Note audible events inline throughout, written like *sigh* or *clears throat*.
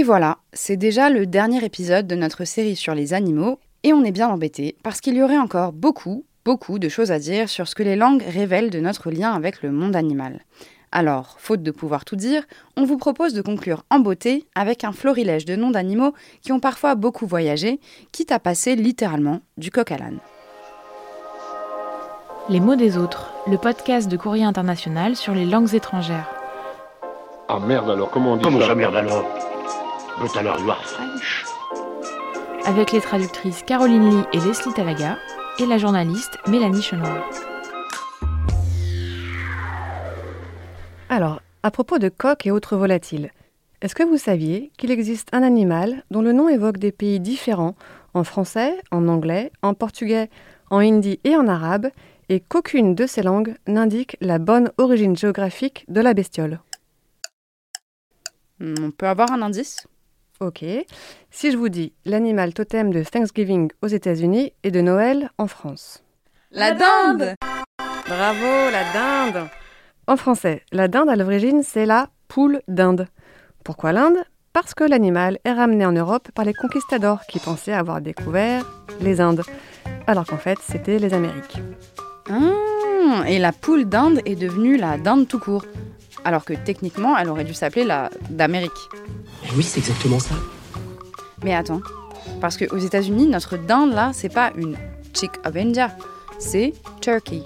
Et voilà, c'est déjà le dernier épisode de notre série sur les animaux, et on est bien embêté parce qu'il y aurait encore beaucoup, beaucoup de choses à dire sur ce que les langues révèlent de notre lien avec le monde animal. Alors, faute de pouvoir tout dire, on vous propose de conclure en beauté avec un florilège de noms d'animaux qui ont parfois beaucoup voyagé, quitte à passer littéralement du coq à l'âne. Les mots des autres, le podcast de Courrier International sur les langues étrangères. Ah merde alors, comment on dit Comment ça? ça merde alors? Avec les traductrices Caroline Lee et Leslie Talaga et la journaliste Mélanie Chenoir. Alors, à propos de coqs et autres volatiles, est-ce que vous saviez qu'il existe un animal dont le nom évoque des pays différents en français, en anglais, en portugais, en hindi et en arabe, et qu'aucune de ces langues n'indique la bonne origine géographique de la bestiole? Hmm, On peut avoir un indice? Ok. Si je vous dis l'animal totem de Thanksgiving aux États-Unis et de Noël en France. La dinde Bravo, la dinde En français, la dinde à l'origine, c'est la poule d'Inde. Pourquoi l'Inde? Parce que l'animal est ramené en Europe par les conquistadors qui pensaient avoir découvert les Indes, alors qu'en fait, c'était les Amériques. Ah, Et la poule d'Inde est devenue la dinde tout court. Alors que techniquement, elle aurait dû s'appeler la d'Amérique. Oui, c'est exactement ça. Mais attends, parce qu'aux États-Unis, notre dinde là, c'est pas une chick of India, c'est turkey.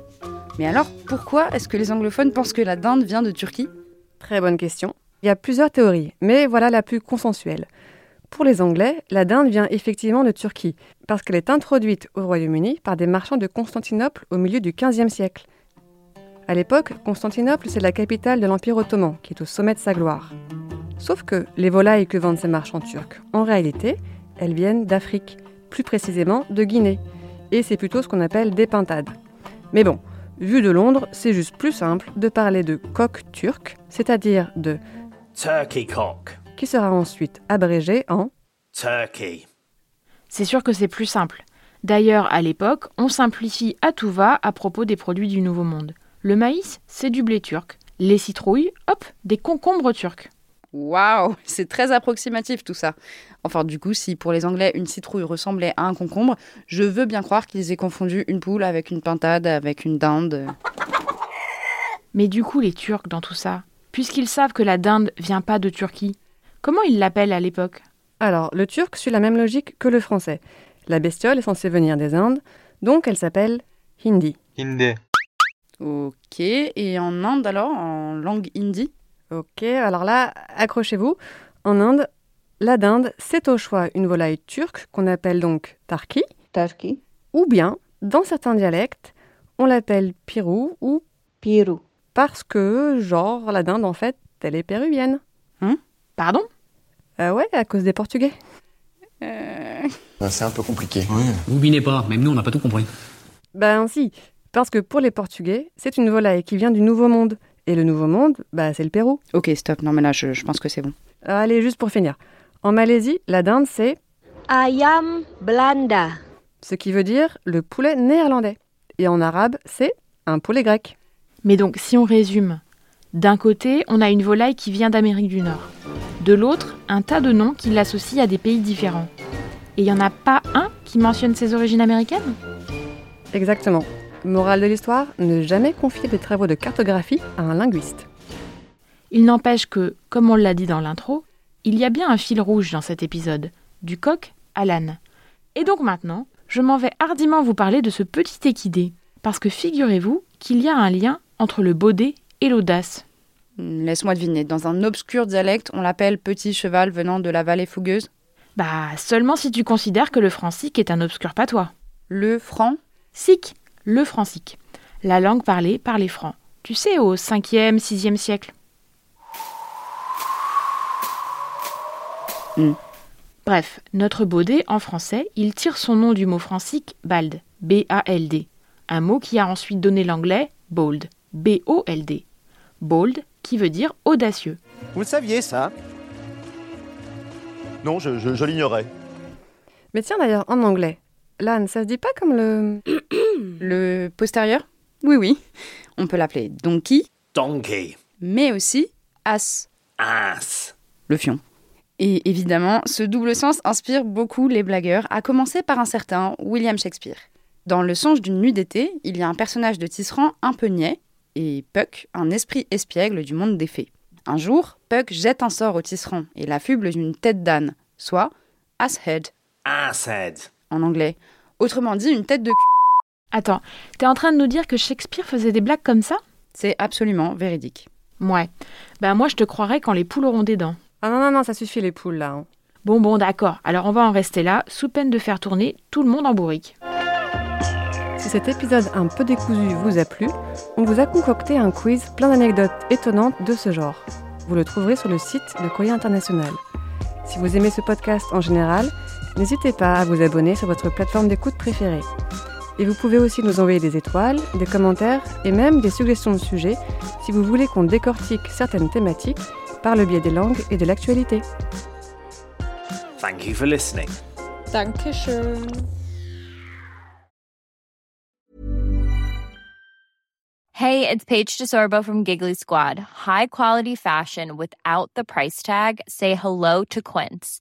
Mais alors, pourquoi est-ce que les anglophones pensent que la dinde vient de Turquie? Très bonne question. Il y a plusieurs théories, mais voilà la plus consensuelle. Pour les Anglais, la dinde vient effectivement de Turquie, parce qu'elle est introduite au Royaume-Uni par des marchands de Constantinople au milieu du XVe siècle. À l'époque, Constantinople, c'est la capitale de l'Empire ottoman, qui est au sommet de sa gloire. Sauf que les volailles que vendent ces marchands turcs, en réalité, elles viennent d'Afrique, plus précisément de Guinée. Et c'est plutôt ce qu'on appelle des pintades. Mais bon, vu de Londres, c'est juste plus simple de parler de coq turc, c'est-à-dire de Turkey cock. qui sera ensuite abrégé en Turkey. C'est sûr que c'est plus simple. D'ailleurs, à l'époque, on simplifie à tout va à propos des produits du Nouveau Monde. Le maïs, c'est du blé turc. Les citrouilles, hop, des concombres turcs. Waouh, c'est très approximatif tout ça. Enfin, du coup, si pour les Anglais une citrouille ressemblait à un concombre, je veux bien croire qu'ils aient confondu une poule avec une pintade, avec une dinde. Mais du coup, les Turcs dans tout ça, puisqu'ils savent que la dinde vient pas de Turquie, comment ils l'appellent à l'époque? Alors, le turc suit la même logique que le français. La bestiole est censée venir des Indes, donc elle s'appelle hindi. Hindi. Ok, et en Inde alors, en langue hindi? Ok, alors là, accrochez-vous. En Inde, la dinde, c'est au choix une volaille turque qu'on appelle donc tarki, Turkey, ou bien, dans certains dialectes, on l'appelle pirou ou Peru. parce que, genre, la dinde, en fait, elle est péruvienne. Pardon? Ah ouais, à cause des Portugais. Euh, Ah, C'est un peu compliqué. Vous binez pas, même nous on n'a pas tout compris. Ben si, parce que pour les Portugais, c'est une volaille qui vient du Nouveau Monde. Et le Nouveau Monde, bah, c'est le Pérou. Ok, stop, non mais là je, je pense que c'est bon. Allez, juste pour finir. En Malaisie, la dinde, c'est Ayam Belanda. ce qui veut dire le poulet néerlandais. Et en arabe, c'est un poulet grec. Mais donc, si on résume, d'un côté, on a une volaille qui vient d'Amérique du Nord. De l'autre, un tas de noms qui l'associent à des pays différents. Et il n'y en a pas un qui mentionne ses origines américaines? Exactement. Morale de l'histoire, ne jamais confier des travaux de cartographie à un linguiste. Il n'empêche que, comme on l'a dit dans l'intro, il y a bien un fil rouge dans cet épisode, du coq à l'âne. Et donc maintenant, je m'en vais hardiment vous parler de ce petit équidé, parce que figurez-vous qu'il y a un lien entre le baudet et l'audace. Hmm, Laisse-moi deviner, dans un obscur dialecte, on l'appelle petit cheval venant de la vallée fougueuse? Bah, seulement si tu considères que le francique est un obscur patois. Le franc? Sikh, le francique, la langue parlée par les Francs. Tu sais, au 5e, 6e siècle. Hmm. Bref, notre baudet, en français, il tire son nom du mot francique bald, B-A-L-D, un mot qui a ensuite donné l'anglais bold, B-O-L-D. Bold, qui veut dire audacieux. Vous le saviez, ça? Non, je, je- je l'ignorais. Mais tiens d'ailleurs, en anglais, l'âne, ça se dit pas comme le... *clears throat* Le postérieur? Oui, oui. On peut l'appeler donkey, Donkey. mais aussi as, Ass. le fion. Et évidemment, ce double sens inspire beaucoup les blagueurs, à commencer par un certain William Shakespeare. Dans Le songe d'une nuit d'été, il y a un personnage de tisserand un peu niais, et Puck, un esprit espiègle du monde des fées. Un jour, Puck jette un sort au tisserand et l'affuble d'une tête d'âne, soit asshead Asshead. En anglais. Autrement dit, une tête de c***. Attends, t'es en train de nous dire que Shakespeare faisait des blagues comme ça? C'est absolument véridique. Ouais. Bah moi je te croirais quand les poules auront des dents. Ah non, non, non, ça suffit les poules là. hein. Bon bon d'accord, alors on va en rester là, sous peine de faire tourner tout le monde en bourrique. Si cet épisode un peu décousu vous a plu, on vous a concocté un quiz plein d'anecdotes étonnantes de ce genre. Vous le trouverez sur le site de Courrier International. Si vous aimez ce podcast en général, n'hésitez pas à vous abonner sur votre plateforme d'écoute préférée. Et vous pouvez aussi nous envoyer des étoiles, des commentaires et même des suggestions de sujets si vous voulez qu'on décortique certaines thématiques par le biais des langues et de l'actualité. Thank you for listening. Dankeschön. Hey, it's Paige DeSorbo from Giggly Squad. High quality fashion without the price tag. Say hello to Quince.